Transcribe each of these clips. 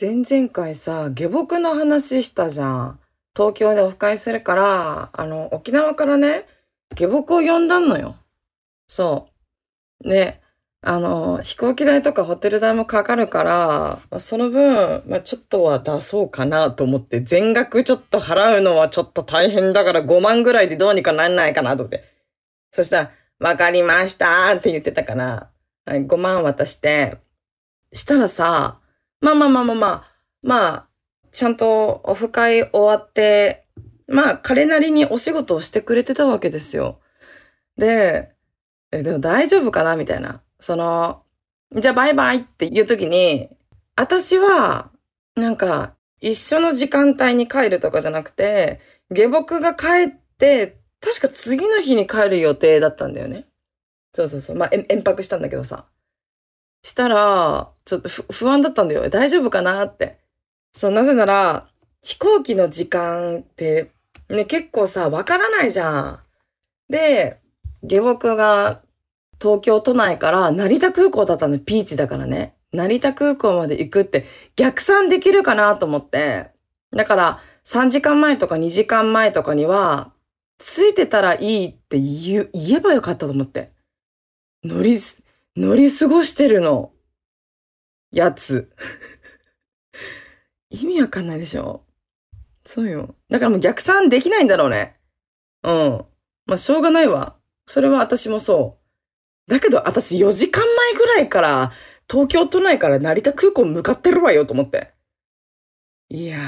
前々回さ、下僕の話したじゃん。東京でオフ会するから、あの、沖縄からね、下僕を呼んだのよ。そう。で、あの、飛行機代とかホテル代もかかるから、まあその分、まあ、ちょっとは出そうかなと思って、全額ちょっと払うのはちょっと大変だから5万ぐらいでどうにかなんないかなと思って。そしたら、わかりましたって言ってたから、はい5万渡して、したらさ、まあまあまあまあまあ、まあ、ちゃんとオフ会終わって、まあ彼なりにお仕事をしてくれてたわけですよ。で、え、でも大丈夫かなみたいな。その、じゃあバイバイっていう時に、私は、なんか、一緒の時間帯に帰るとかじゃなくて、下僕が帰って、確か次の日に帰る予定だったんだよね。そうそうそう。まあ、延泊したんだけどさ。したら、ちょっと不安だったんだよ。大丈夫かなって。そう、なぜなら、飛行機の時間って、ね、結構さ、わからないじゃん。で、下僕が東京都内から成田空港だったの、ピーチだからね。成田空港まで行くって逆算できるかなと思って。だから、3時間前とか2時間前とかには、ついてたらいいって言えばよかったと思って。乗り、乗り過ごしてるの。やつ。意味わかんないでしょそうよ。だからもう逆算できないんだろうね。うん。まあ、しょうがないわ。それは私もそう。だけど、私4時間前ぐらいから、東京都内から成田空港向かってるわよと思って。いや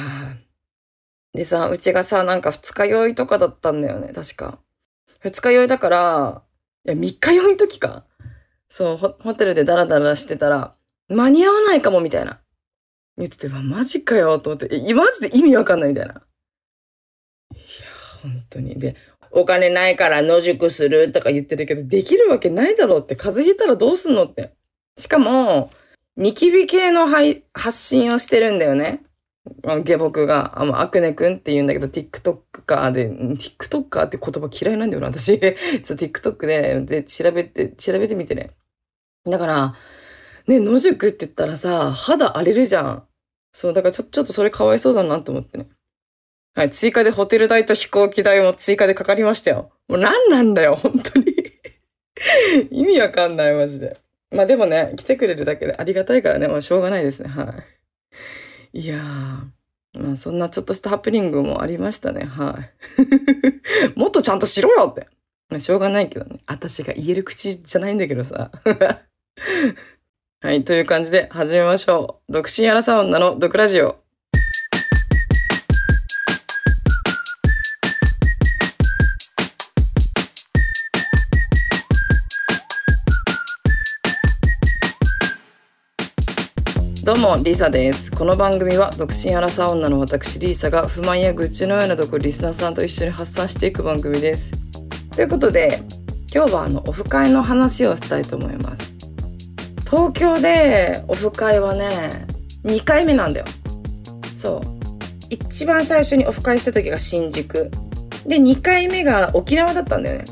ー。でさ、うちがさ、なんか二日酔いとかだったんだよね、確か。二日酔いだから、いや、三日酔いの時か。そう、ホテルでダラダラしてたら、間に合わないかも、みたいな。言ってて、わ、マジかよ、と思って、え、マジで意味わかんない、みたいな。いや、本当に。で、お金ないから野宿するとか言ってるけど、できるわけないだろうって、風邪ひいたらどうすんのって。しかも、ニキビ系の発信をしてるんだよね。あ下僕が、あの、アクネくんって言うんだけど、TikToker で、TikToker って言葉嫌いなんだよな、私。そう、TikTok で、で、調べて、調べてみてね。だから、ね、野宿って言ったらさ、肌荒れるじゃん。そう、だからちょ、ちょっとそれかわいそうだなと思ってね。はい、追加でホテル代と飛行機代も追加でかかりましたよ。もう何なんだよ、本当に。意味わかんない、マジで。まあでもね、来てくれるだけでありがたいからね、もうしょうがないですね、はい。いやー、まあそんなちょっとしたハプニングもありましたね、はい。もっとちゃんとしろよって。まあしょうがないけどね。私が言える口じゃないんだけどさ。はい、という感じで始めましょう。独身アラサ女の毒ラジオ。どうも、リサです。この番組は独身アラサ女の私リーサが不満や愚痴のようなとこリスナーさんと一緒に発散していく番組です。ということで、今日はあのオフ会の話をしたいと思います。東京でオフ会はね、2回目なんだよ。そう。一番最初にオフ会した時が新宿。で、2回目が沖縄だったんだよね。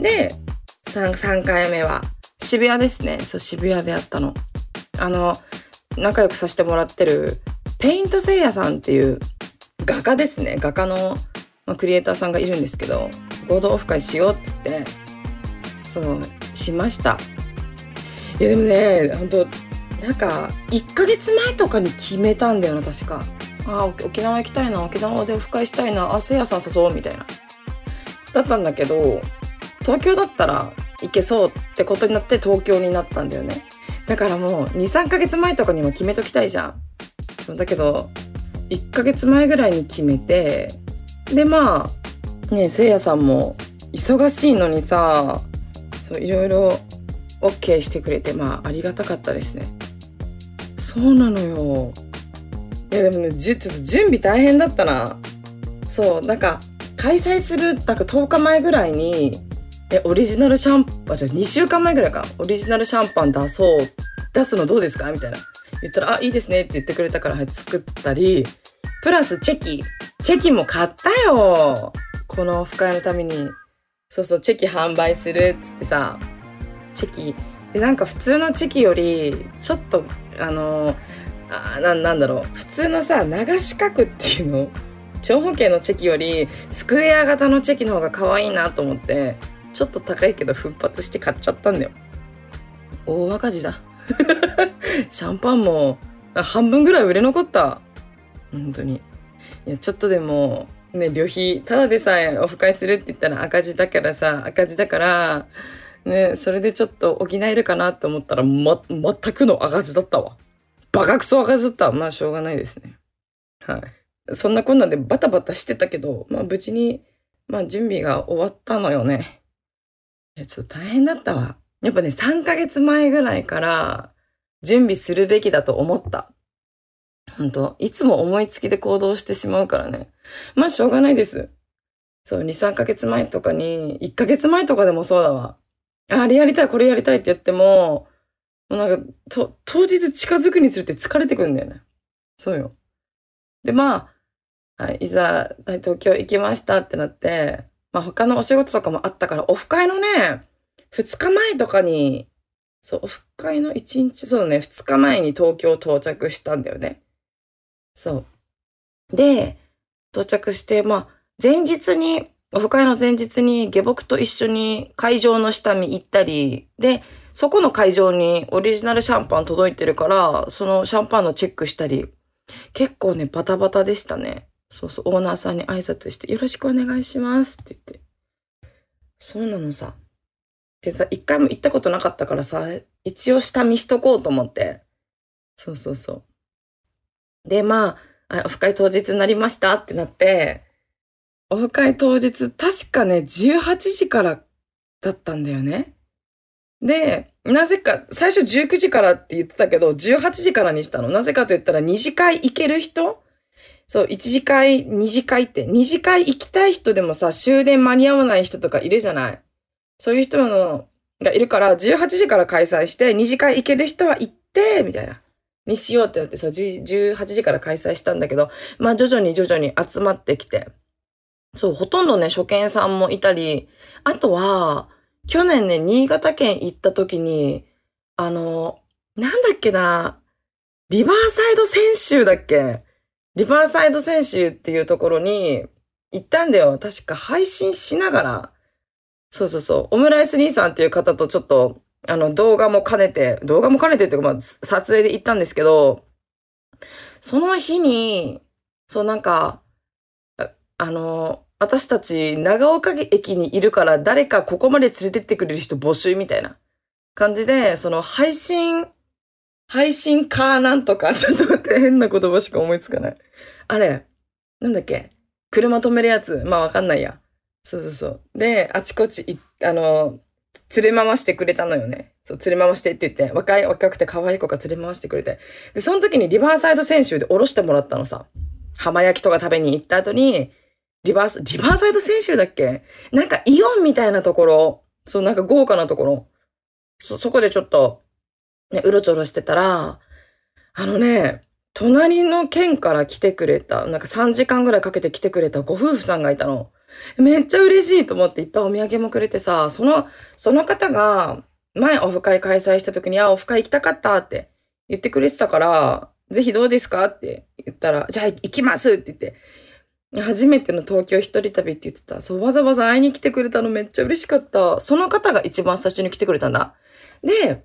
で、3, 3回目は渋谷ですね。そう、渋谷でやったの。あの、仲良くさせてもらってるペイントせいやさんっていう画家ですね。画家の、ま、クリエイターさんがいるんですけど、合同オフ会しようっつって、そう、しました。いやでもね、本当なんか、1ヶ月前とかに決めたんだよな、確か。あ、沖沖縄行きたいな、沖縄でオフ会したいな、あ、せいやさん誘おう、みたいな。だったんだけど、東京だったら行けそうってことになって東京になったんだよね。だからもう2、3ヶ月前とかにも決めときたいじゃん。そうだけど、1ヶ月前ぐらいに決めて、でまあ、ねせいやさんも忙しいのにさ、そういろいろ OK してくれて、まあありがたかったですね。そうなのよ。いやでもね、じゅちょっと準備大変だったな。そう、なんか、開催する、なんか10日前ぐらいに、え、オリジナルシャンパン、じゃあ2週間前ぐらいか。オリジナルシャンパン出そう。出すのどうですか？みたいな。言ったら、あ、いいですねって言ってくれたから、はい、作ったり、プラスチェキ。チェキも買ったよこのオフ会のために。そうそう、チェキ販売するっつってさ、チェキ。で、なんか普通のチェキより、ちょっと、あの、あななんだろう。普通のさ流し角っていうの長方形のチェキよりスクエア型のチェキの方が可愛いなと思ってちょっと高いけど奮発して買っちゃったんだよ。大赤字だ。シャンパンも半分ぐらい売れ残った。本当に。いやちょっとでもね旅費ただでさえオフ会するって言ったら赤字だからさ赤字だからねそれでちょっと補えるかなと思ったらま全くの赤字だったわバカクソ赤字だったまあしょうがないですねはいそんなこんなでバタバタしてたけど、まあ無事に、まあ準備が終わったのよね。いや、ちょっと大変だったわ。やっぱね、3ヶ月前ぐらいから準備するべきだと思った。本当いつも思いつきで行動してしまうからね。まあしょうがないです。そう、2、3ヶ月前とかに、1ヶ月前とかでもそうだわ。あれやりたい、これやりたいって言っても、もうなんか、と、当日近づくにするって疲れてくるんだよね。そうよ。で、まあ、はい、いざ、東京行きましたってなって、まあ他のお仕事とかもあったから、オフ会のね、2日前とかに、そう、オフ会の1日、そうね、2日前に東京到着したんだよね。そう。で、到着して、まあ、前日に、オフ会の前日に下僕と一緒に会場の下見行ったり、で、そこの会場にオリジナルシャンパン届いてるから、そのシャンパンのチェックしたり、結構ね、バタバタでしたね。そうそう、オーナーさんに挨拶して、よろしくお願いしますって言って。そうなのさ。でさ、一回も行ったことなかったからさ、一応下見しとこうと思って。そうそうそう。で、まあ、オフ会当日になりましたってなって、オフ会当日、確かね、18時からだったんだよね。で、なぜか、最初19時からって言ってたけど、18時からにしたの。なぜかと言ったら、二次会行ける人？そう、一次会、二次会って、二次会行きたい人でもさ、終電間に合わない人とかいるじゃない。そういう人の、がいるから、18時から開催して、二次会行ける人は行って、みたいな。にしようってなって、そう、18時から開催したんだけど、まあ徐々に徐々に集まってきて。そう、ほとんどね、初見さんもいたり、あとは、去年ね、新潟県行った時に、あの、なんだっけな、リバーサイド選手だっけ？リバーサイド選手っていうところに行ったんだよ。確か配信しながら。そうそうそう。オムライス兄さんっていう方とちょっと、あの、動画も兼ねて、動画も兼ねてっていうか、まあ、撮影で行ったんですけど、その日に、そう、なんか、あの、私たち長岡駅にいるから誰かここまで連れてってくれる人募集みたいな感じで、その配信、配信かなんとか、ちょっと待って変な言葉しか思いつかない。あれ、なんだっけ？車止めるやつ。まあわかんないや。そうそうそう。で、あちこち、あの、連れ回してくれたのよね。そう、連れ回してって言って、若い、若くて可愛い子が連れ回してくれて。で、その時にリバーサイド選手で降ろしてもらったのさ。浜焼きとか食べに行った後に、リバース、リバーサイド選手だっけ？なんかイオンみたいなところ、そう、なんか豪華なところ。そ、そこでちょっと、ね、うろちょろしてたら、あのね、隣の県から来てくれた、なんか3時間ぐらいかけて来てくれたご夫婦さんがいたの。めっちゃ嬉しいと思っていっぱいお土産もくれてさ、その、その方が、前オフ会開催した時に、あ、オフ会行きたかったって言ってくれてたから、ぜひどうですか？って言ったら、じゃあ行きますって言って、初めての東京一人旅って言ってた。そう、わざわざ会いに来てくれたのめっちゃ嬉しかった。その方が一番最初に来てくれたんだ。で、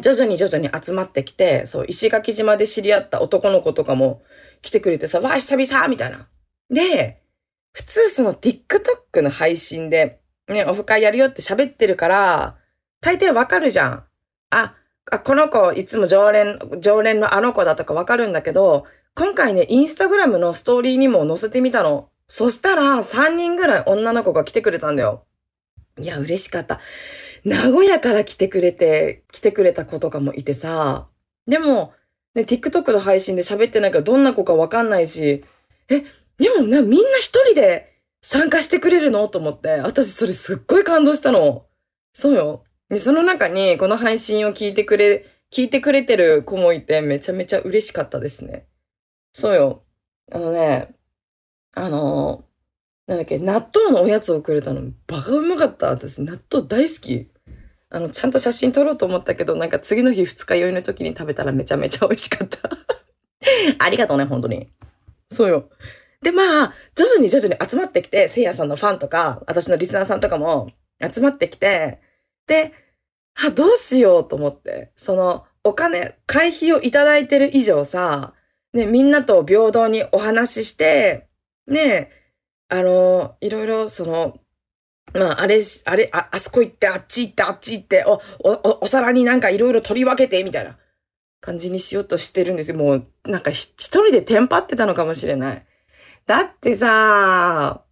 徐々に徐々に集まってきて、そう、石垣島で知り合った男の子とかも来てくれてさ、わあ、久々みたいな。で、普通その TikTok の配信で、ね、オフ会やるよって喋ってるから、大抵わかるじゃん。あ、あ、この子いつも常連、常連のあの子だとかわかるんだけど、今回ね、インスタグラムのストーリーにも載せてみたの。そしたら、3人ぐらい女の子が来てくれたんだよ。いや、嬉しかった。名古屋から来てくれて、来てくれた子とかもいてさ。でも、ね、TikTok の配信で喋ってないからどんな子かわかんないし、え、でもな、みんな一人で参加してくれるの？と思って、私それすっごい感動したの。そうよ。で、その中にこの配信を聞いてくれ、聞いてくれてる子もいてめちゃめちゃ嬉しかったですね。そうよ。あのね、あの、なんだっけ、納豆のおやつをくれたの、バカうまかった。私、納豆大好き。あの、ちゃんと写真撮ろうと思ったけど、なんか次の日二日酔いの時に食べたらめちゃめちゃ美味しかった。ありがとうね、本当に。そうよ。で、まあ、徐々に徐々に集まってきて、せいやさんのファンとか、私のリスナーさんとかも集まってきて、で、あ、どうしようと思って、その、お金、会費をいただいてる以上さ、ね、みんなと平等にお話しして、ね、あの、いろいろその、まあ、あれ、あれ、あ、あそこ行って、あっち行って、あっち行って、お、お、お皿になんかいろいろ取り分けて、みたいな感じにしようとしてるんですよ。もう、なんか一人でテンパってたのかもしれない。だってさ、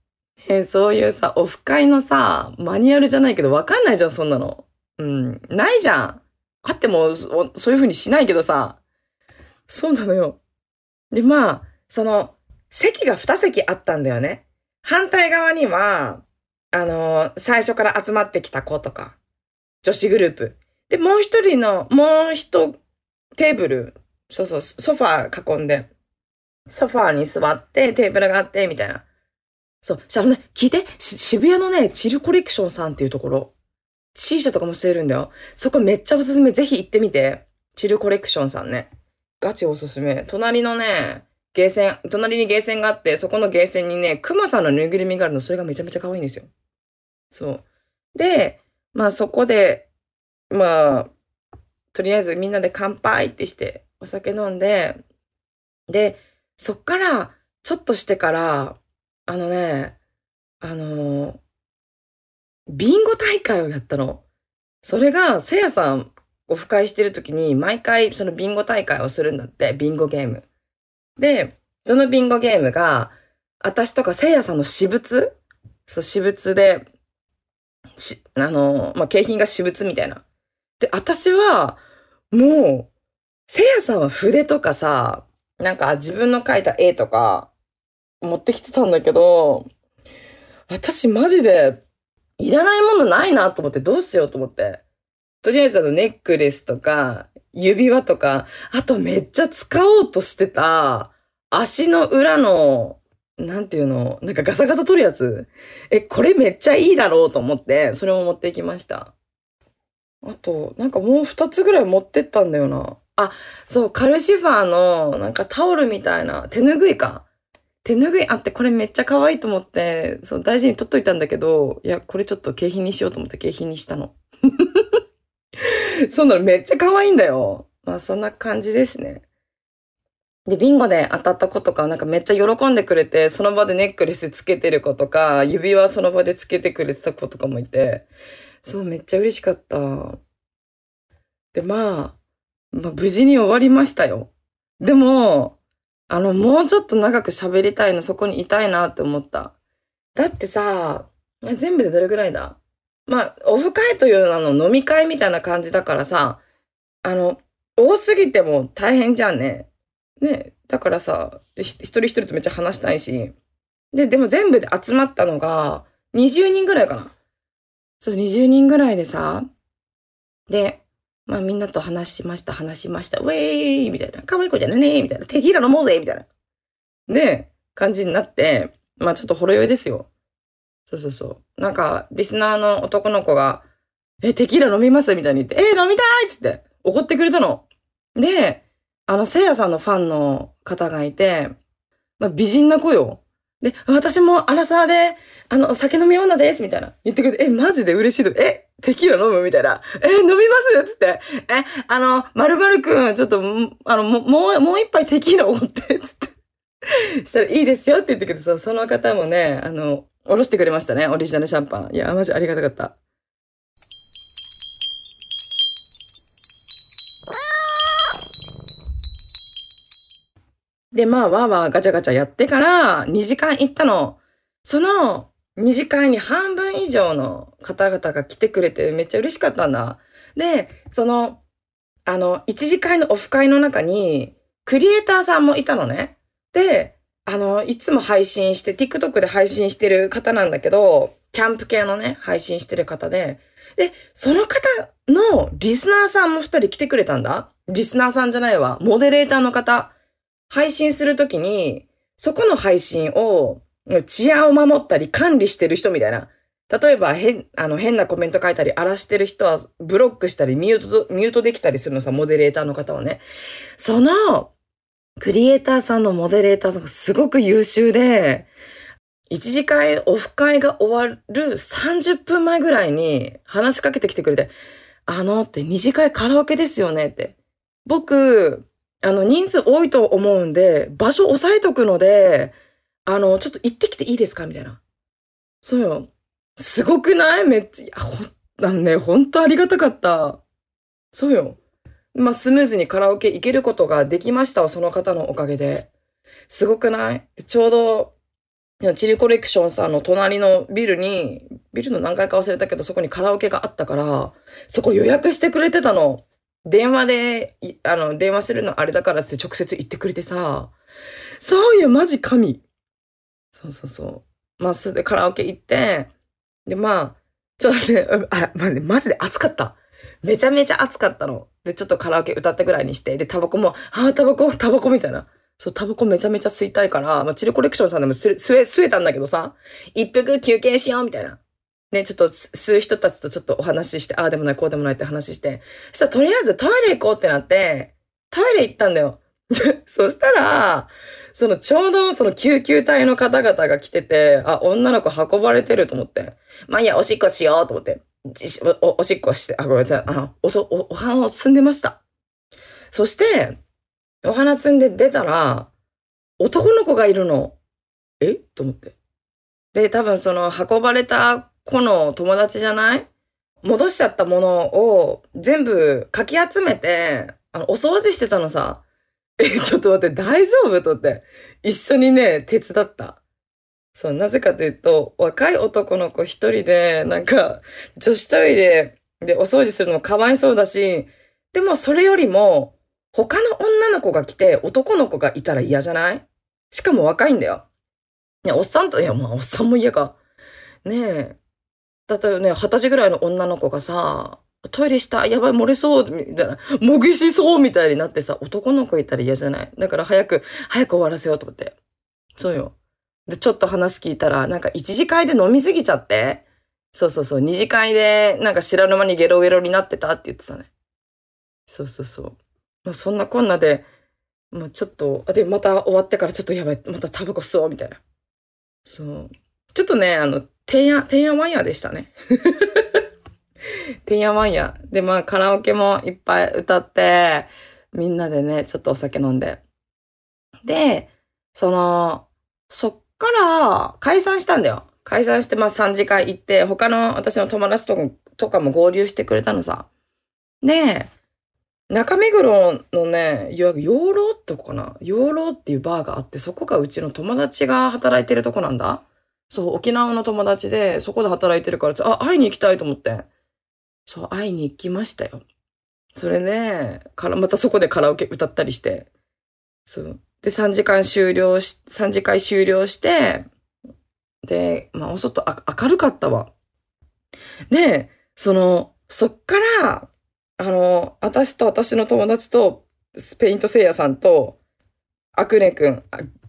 え、そういうさ、オフ会のさ、マニュアルじゃないけどわかんないじゃん、そんなの。うん、ないじゃん。あっても、そういう風にしないけどさ。そうなのよ。で、まあ、その、席が2席あったんだよね。反対側には、あの、最初から集まってきた子とか、女子グループ。で、もう一人の、もう一テーブル、そうそう、ソファー囲んで、ソファーに座ってテーブルがあって、みたいな。そう。したらね、聞いて、渋谷のね、チルコレクションさんっていうところ。C 社とかもしてるんだよ。そこめっちゃおすすめ。ぜひ行ってみて。チルコレクションさんね。ガチおすすめ。隣のね、ゲーセン、隣にゲーセンがあって、そこのゲーセンにね、クマさんのぬいぐるみがあるの、それがめちゃめちゃ可愛いんですよ。そう。で、まあそこで、まあ、とりあえずみんなで乾杯ってして、お酒飲んで、で、そっから、ちょっとしてから、あのね、あの、ビンゴ大会をやったの。それが、せいやさん、オフ会してる時に、毎回そのビンゴ大会をするんだって、ビンゴゲーム。で、そのビンゴゲームが、私とかせいやさんの私物？そう、私物で、し、あの、まあ、景品が私物みたいな。で、私は、もう、せいやさんは筆とかさ、なんか自分の描いた絵とか持ってきてたんだけど、私マジでいらないものないなと思ってどうしようと思って。とりあえずあのネックレスとか指輪とか、あとめっちゃ使おうとしてた足の裏のなんていうのなんかガサガサ取るやつえ、これめっちゃいいだろうと思って、それも持っていきました。あと、なんかもう二つぐらい持ってったんだよな。あ、そう、カルシファーの、なんかタオルみたいな、手ぬぐいか。手ぬぐいあって、これめっちゃ可愛いと思って、そう、大事に取っといたんだけど、いや、これちょっと景品にしようと思って景品にしたの。そうなの、めっちゃ可愛いんだよ。まあ、そんな感じですね。で、ビンゴで当たった子とか、なんかめっちゃ喜んでくれて、その場でネックレスつけてる子とか、指輪その場でつけてくれてた子とかもいて、そう、めっちゃ嬉しかった。で、まあ、まあ、無事に終わりましたよ。でも、あの、もうちょっと長く喋りたいの、そこにいたいなって思った。だってさ、全部でどれぐらいだ？まあ、オフ会という名の飲み会みたいな感じだからさ、あの、多すぎても大変じゃんね。ね。だからさ、一人一人とめっちゃ話したいし。で、でも全部で集まったのが、20人ぐらいかな。そう、20人ぐらいでさ、で、まあみんなと話しました、話しました。ウェーイみたいな。可愛いい子じゃねみたいな。テキーラ飲もうぜみたいな。で、感じになって、まあちょっとほろ酔いですよ。そうそうそう。なんか、リスナーの男の子が、え、テキーラ飲みます？みたいに言って、え飲みたいっつって怒ってくれたの。で、あの、せいやさんのファンの方がいて、まあ、美人な子よ。で、私もアラサーで、あの、酒飲み女ですみたいな。言ってくれて、え、マジで？嬉しい？と。え、テキーラ飲む？みたいな。え、飲みます？つって。え、あの、まるまるくん、ちょっと、あの、もう、もう一杯テキーラおって、つって。したらいいですよって言ってくれてさ、その方もね、あの、おろしてくれましたね、オリジナルシャンパン。いや、マジありがたかった。で、まあ、わーわーガチャガチャやってから、2時間行ったの。その、2次会に半分以上の方々が来てくれてめっちゃ嬉しかったんだ。で、その、あの、1次会のオフ会の中に、クリエイターさんもいたのね。で、あの、いつも配信して、TikTok で配信してる方なんだけど、キャンプ系のね、配信してる方で、で、その方のリスナーさんも二人来てくれたんだ。リスナーさんじゃないわ。モデレーターの方。配信するときに、そこの配信を治安を守ったり管理してる人みたいな。例えば変、あの変なコメント書いたり荒らしてる人はブロックしたりミュート、ミュートできたりするのさ、モデレーターの方はね。そのクリエイターさんのモデレーターさんがすごく優秀で、一次会、オフ会が終わる30分前ぐらいに話しかけてきてくれて、あのって二次会カラオケですよねって。僕、あの人数多いと思うんで、場所押さえとくので、あの、ちょっと行ってきていいですか？みたいな。そうよ。すごくない？めっちゃ、ほん、なんね、ほんとありがたかった。そうよ。まあ、スムーズにカラオケ行けることができましたわ、その方のおかげで。すごくない？ちょうど、チリコレクションさんの隣のビルに、ビルの何階か忘れたけど、そこにカラオケがあったから、そこ予約してくれてたの。電話で、あの、電話するのあれだからって直接言ってくれてさ、そういや、マジ神。そうそうそう。まあ、それでカラオケ行って、で、まあ、ちょっとね、あ、まあね、マジで暑かった。めちゃめちゃ暑かったの。で、ちょっとカラオケ歌ったぐらいにして、で、タバコも、ああ、タバコ、タバコみたいな。そう、タバコめちゃめちゃ吸いたいから、まあ、チルコレクションさんでも吸え、吸えたんだけどさ、一服休憩しようみたいな。ね、ちょっと吸う人たちとちょっとお話しして、ああでもない、こうでもないって話して、そしたらとりあえずトイレ行こうってなって、トイレ行ったんだよ。そしたら、そのちょうどその救急隊の方々が来てて、あ、女の子運ばれてると思って。まあいいや、おしっこしようと思って。おおしっこして、あ、ごめんなさい。あの、おと、お、お花を積んでました。そして、お花積んで出たら、男の子がいるの。え？と思って。で、多分その運ばれた子の友達じゃない？戻しちゃったものを全部かき集めて、あの、お掃除してたのさ。え、ちょっと待って、大丈夫？とって。一緒にね、手伝った。そう、なぜかというと、若い男の子一人で、なんか、女子トイレでお掃除するのかわいそうだし、でもそれよりも、他の女の子が来て男の子がいたら嫌じゃない？しかも若いんだよ。いや、おっさんと、いや、まあ、おっさんも嫌か。ねえ。だったらね、二十歳ぐらいの女の子がさ、トイレした、やばい、漏れそう、みたいな、もぐしそうみたいになってさ、男の子いたら嫌じゃない？だから早く、早く終わらせようと思って。そうよ。で、ちょっと話聞いたら、なんか一次会で飲みすぎちゃって、そうそうそう、二次会で、なんか知らぬ間にゲロゲロになってたって言ってたね。そうそうそう。まあそんなこんなで、まあちょっと、あ、で、また終わってからちょっとやばい、またタバコ吸おう、みたいな。そう。ちょっとね、あの、てんや、てんやわんやでしたね。てんやわんや。で、まあカラオケもいっぱい歌って、みんなでね、ちょっとお酒飲んで。で、その、そっから解散したんだよ。解散して、まあ3次会行って、他の私の友達とかとかも合流してくれたのさ。で、中目黒のね、いわゆる養老ってとこかな養老っていうバーがあって、そこがうちの友達が働いてるとこなんだ。そう、沖縄の友達で、そこで働いてるから、あ、会いに行きたいと思って。そう、会いに行きましたよ。それで、から、またそこでカラオケ歌ったりして。そう。で、3時間終了し、3時間終了して、で、まあ、お外あ明るかったわ。で、その、そっから、あの、私と私の友達と、スペイント聖夜さんと、アクネ君、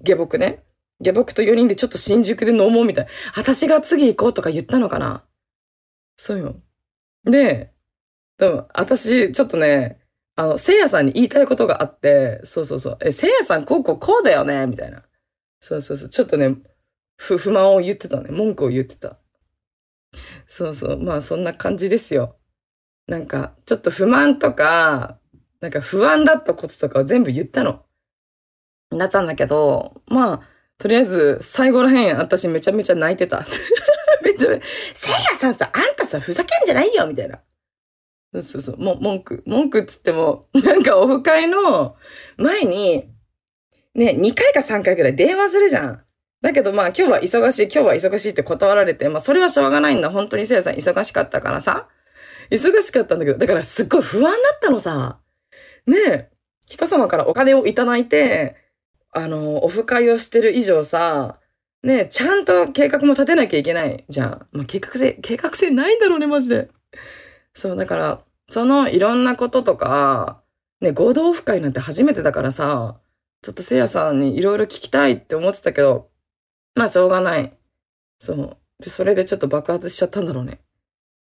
下僕ね。下僕と4人でちょっと新宿で飲もうみたい。私が次行こうとか言ったのかなそうよ。で、でも私、ちょっとね、あの、聖夜さんに言いたいことがあって、そうそうそう。え、聖夜さんこうこうこうだよねみたいな。そうそうそう。ちょっとね、不、不満を言ってたね。文句を言ってた。そうそう。まあそんな感じですよ。なんか、ちょっと不満とか、なんか不安だったこととかを全部言ったの。なったんだけど、まあ、とりあえず、最後らへん、私めちゃめちゃ泣いてた。めちゃめちゃ、せいやさんさ、あんたさ、ふざけんじゃないよみたいな。そうそうそう、も、文句。文句っつっても、なんかオフ会の前に、ね、2回か3回くらい電話するじゃん。だけどまあ今日は忙しい、今日は忙しいって断られて、まあそれはしょうがないんだ。本当にせいやさん忙しかったからさ。忙しかったんだけど、だからすっごい不安だったのさ。ねえ、人様からお金をいただいて、あの、オフ会をしてる以上さ、ねえ、ちゃんと計画も立てなきゃいけないじゃん。まあ、計画性、計画性ないんだろうね、マジで。そう、だから、そのいろんなこととか、ね、合同オフ会なんて初めてだからさ、ちょっとせいやさんにいろいろ聞きたいって思ってたけど、まあしょうがない。そう。で、それでちょっと爆発しちゃったんだろうね。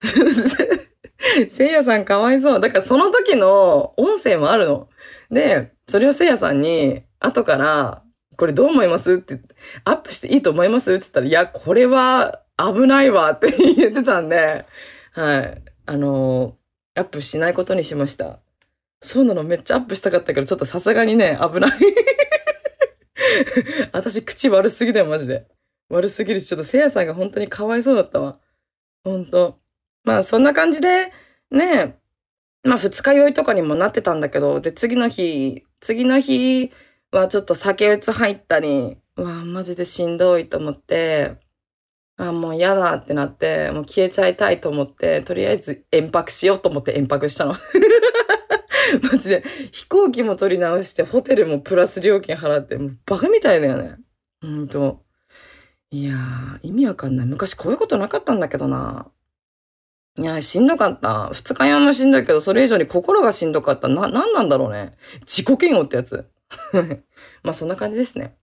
せいやさんかわいそう。だからその時の音声もあるの。で、それをせいやさんに、後から、これどう思いますってアップしていいと思いますって言ったら、いや、これは危ないわって言ってたんで、はい。あのー、アップしないことにしました。そうなの、めっちゃアップしたかったけど、ちょっとさすがにね、危ない 私、口悪すぎだよ、マジで。悪すぎるし、ちょっとせいやさんが本当にかわいそうだったわ。ほんと。まあ、そんな感じで、ね、まあ、二日酔いとかにもなってたんだけど、で、次の日、次の日はちょっと酒打つ入ったり、うわ、マジでしんどいと思って、あ、もう嫌だってなって、もう消えちゃいたいと思って、とりあえず遠泊しようと思って遠泊したの。マジで、飛行機も取り直して、ホテルもプラス料金払って、もうバカみたいだよね。ほんと。いやー、意味わかんない。昔こういうことなかったんだけどな。いやー、しんどかった。二日酔いもしんどいけど、それ以上に心がしんどかった。な、なんなんだろうね。自己嫌悪ってやつ。まあそんな感じですね。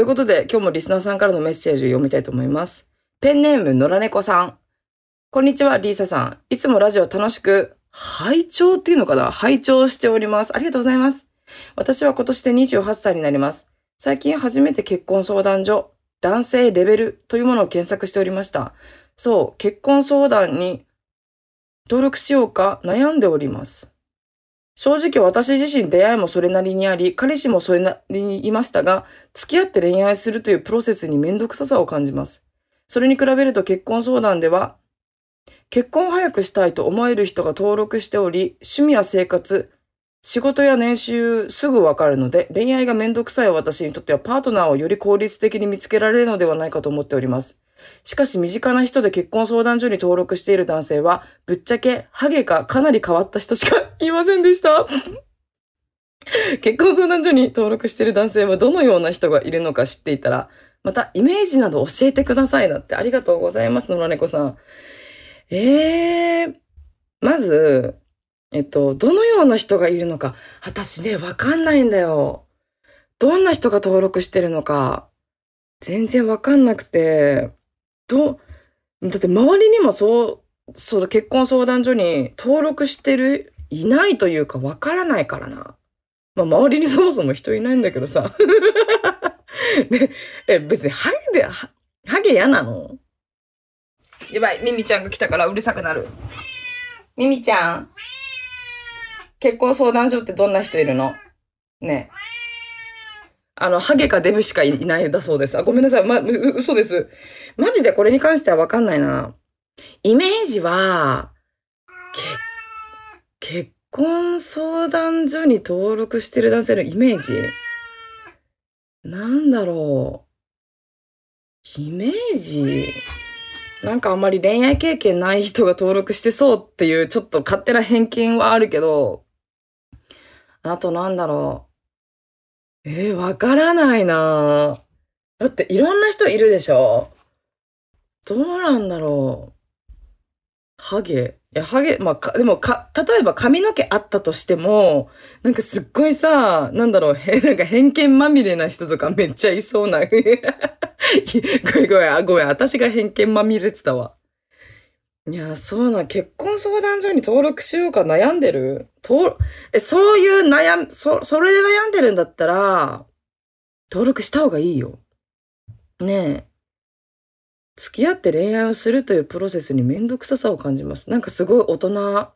ということで、今日もリスナーさんからのメッセージを読みたいと思います。ペンネーム、野良猫さん。こんにちは、リーサさん。いつもラジオ楽しく、拝聴っていうのかな？拝聴しております。ありがとうございます。私は今年で28歳になります。最近初めて結婚相談所、男性レベルというものを検索しておりました。そう、結婚相談に登録しようか悩んでおります。正直私自身出会いもそれなりにあり、彼氏もそれなりにいましたが、付き合って恋愛するというプロセスにめんどくささを感じます。それに比べると結婚相談では、結婚を早くしたいと思える人が登録しており、趣味や生活、仕事や年収すぐわかるので、恋愛がめんどくさい私にとってはパートナーをより効率的に見つけられるのではないかと思っております。しかし身近な人で結婚相談所に登録している男性は、ぶっちゃけハゲかかなり変わった人しか いませんでした。結婚相談所に登録している男性はどのような人がいるのか知っていたら、またイメージなど教えてくださいなってありがとうございます、野良猫さん。ええー、まず、えっと、どのような人がいるのか、私ね、わかんないんだよ。どんな人が登録してるのか、全然わかんなくて、ど、だって周りにもそう、そう結婚相談所に登録してる、いないというかわからないからな。まあ周りにそもそも人いないんだけどさ。で、え、別にハゲで、ハゲ嫌なの？やばい、ミミちゃんが来たからうるさくなる。ミミちゃん結婚相談所ってどんな人いるの？ねえあの、ハゲかデブしかいないんだそうです。あ、ごめんなさい。ま、嘘です。マジでこれに関してはわかんないな。イメージは、け、結婚相談所に登録してる男性のイメージ？なんだろう。イメージ？なんかあんまり恋愛経験ない人が登録してそうっていうちょっと勝手な偏見はあるけど、あとなんだろう。えー、わからないなだっていろんな人いるでしょどうなんだろう。ハゲ。いや、ハゲ、まあ、か、でもか、例えば髪の毛あったとしても、なんかすっごいさ、なんだろう、へ、なんか偏見まみれな人とかめっちゃいそうな。ごめんごめん、ごめん、私が偏見まみれてたわ。いや、そうな、結婚相談所に登録しようか悩んでる？と、え、そういう悩む、そ、それで悩んでるんだったら、登録した方がいいよ。ねえ。付き合って恋愛をするというプロセスにめんどくささを感じます。なんかすごい大人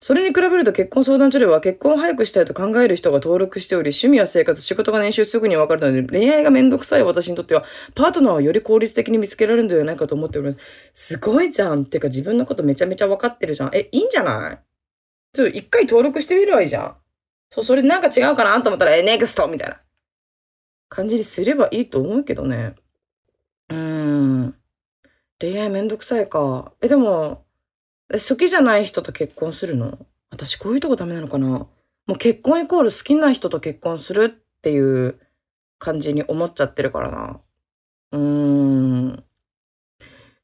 それに比べると結婚相談所では結婚を早くしたいと考える人が登録しており、趣味や生活、仕事が年収すぐに分かるので、恋愛がめんどくさい私にとっては、パートナーをより効率的に見つけられるのではないかと思っております。すごいじゃん。てか自分のことめちゃめちゃ分かってるじゃん。え、いいんじゃない？ちょっと一回登録してみればいいじゃん。そう、それなんか違うかなと思ったら、え、ネクストみたいな感じにすればいいと思うけどね。うーん。恋愛めんどくさいか。え、でも、好きじゃない人と結婚するの？私こういうとこダメなのかな？もう結婚イコール好きな人と結婚するっていう感じに思っちゃってるからな。うーん。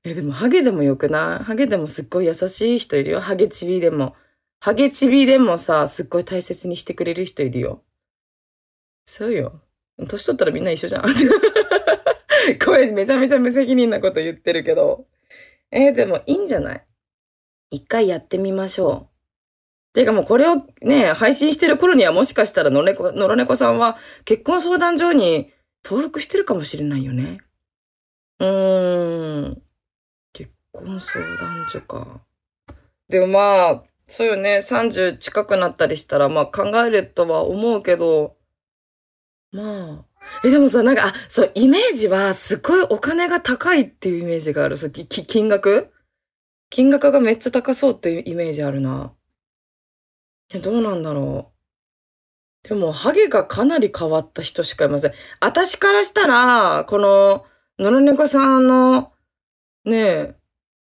え、でもハゲでもよくない？ハゲでもすっごい優しい人いるよ。ハゲチビでも。ハゲチビでもさ、すっごい大切にしてくれる人いるよ。そうよ。年取ったらみんな一緒じゃん。これめちゃめちゃ無責任なこと言ってるけど。えー、でもいいんじゃない？一回やってみましょう。ていうかもうこれをね、配信してる頃にはもしかしたら野良猫、野良猫さんは結婚相談所に登録してるかもしれないよね。うーん。結婚相談所か。でもまあ、そうよね。30近くなったりしたら、まあ考えるとは思うけど、まあ。え、でもさ、なんか、あ、そう、イメージはすごいお金が高いっていうイメージがある。そう、き金額？金額がめっちゃ高そうっていうイメージあるな。え、どうなんだろう。でも、ハゲがかなり変わった人しかいません。私からしたら、この、野良猫さんの、ねえ、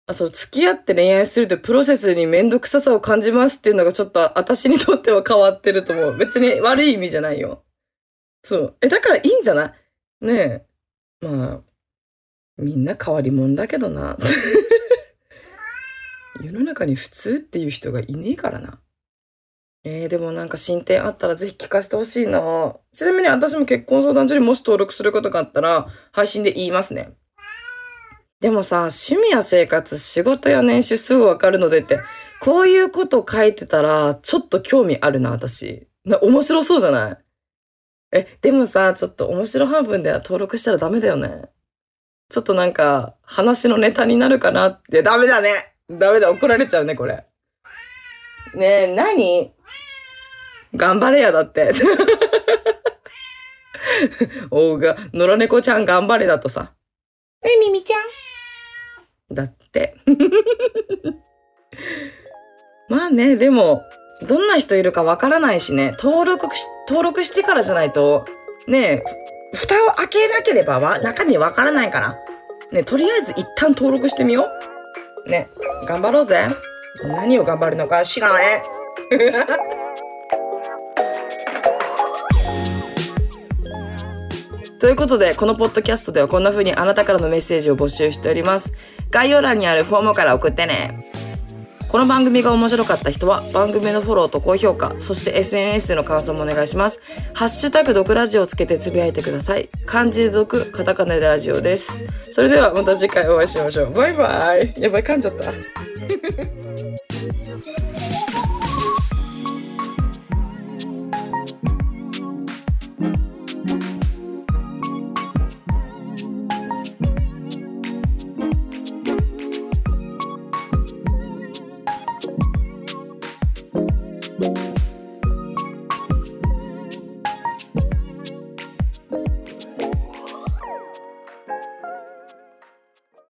あ、そう、付き合って恋愛するというプロセスにめんどくささを感じますっていうのがちょっと私にとっては変わってると思う。別に悪い意味じゃないよ。そう。え、だからいいんじゃない？ねえ。まあ、みんな変わり者だけどな。世の中に普通っていう人がいねえからな。えー、でもなんか進展あったらぜひ聞かせてほしいなちなみに私も結婚相談所にもし登録することがあったら配信で言いますね。でもさ、趣味や生活、仕事や年収すぐわかるのでって、こういうこと書いてたら、ちょっと興味あるな、私。な、面白そうじゃない？え、でもさ、ちょっと面白半分では登録したらダメだよね。ちょっとなんか、話のネタになるかなって、ダメだねダメだ、怒られちゃうね、これ。ねえ、何？頑張れや、だって。おうが、野良猫ちゃん頑張れだとさ。ねえ、ミミちゃん？だって。まあね、でも、どんな人いるかわからないしね、登録し、登録してからじゃないと、ね蓋を開けなければわ、中身わからないから。ねとりあえず一旦登録してみよう。ね、頑張ろうぜ。何を頑張るのか知らない。ということで、このポッドキャストではこんな風にあなたからのメッセージを募集しております。概要欄にあるフォームから送ってね。この番組が面白かった人は番組のフォローと高評価、そして SNS での感想もお願いします。ハッシュタグ毒ラジオをつけてつぶやいてください。漢字で毒、カタカナでラジオです。それではまた次回お会いしましょう。バイバイ。やばい、噛んじゃった。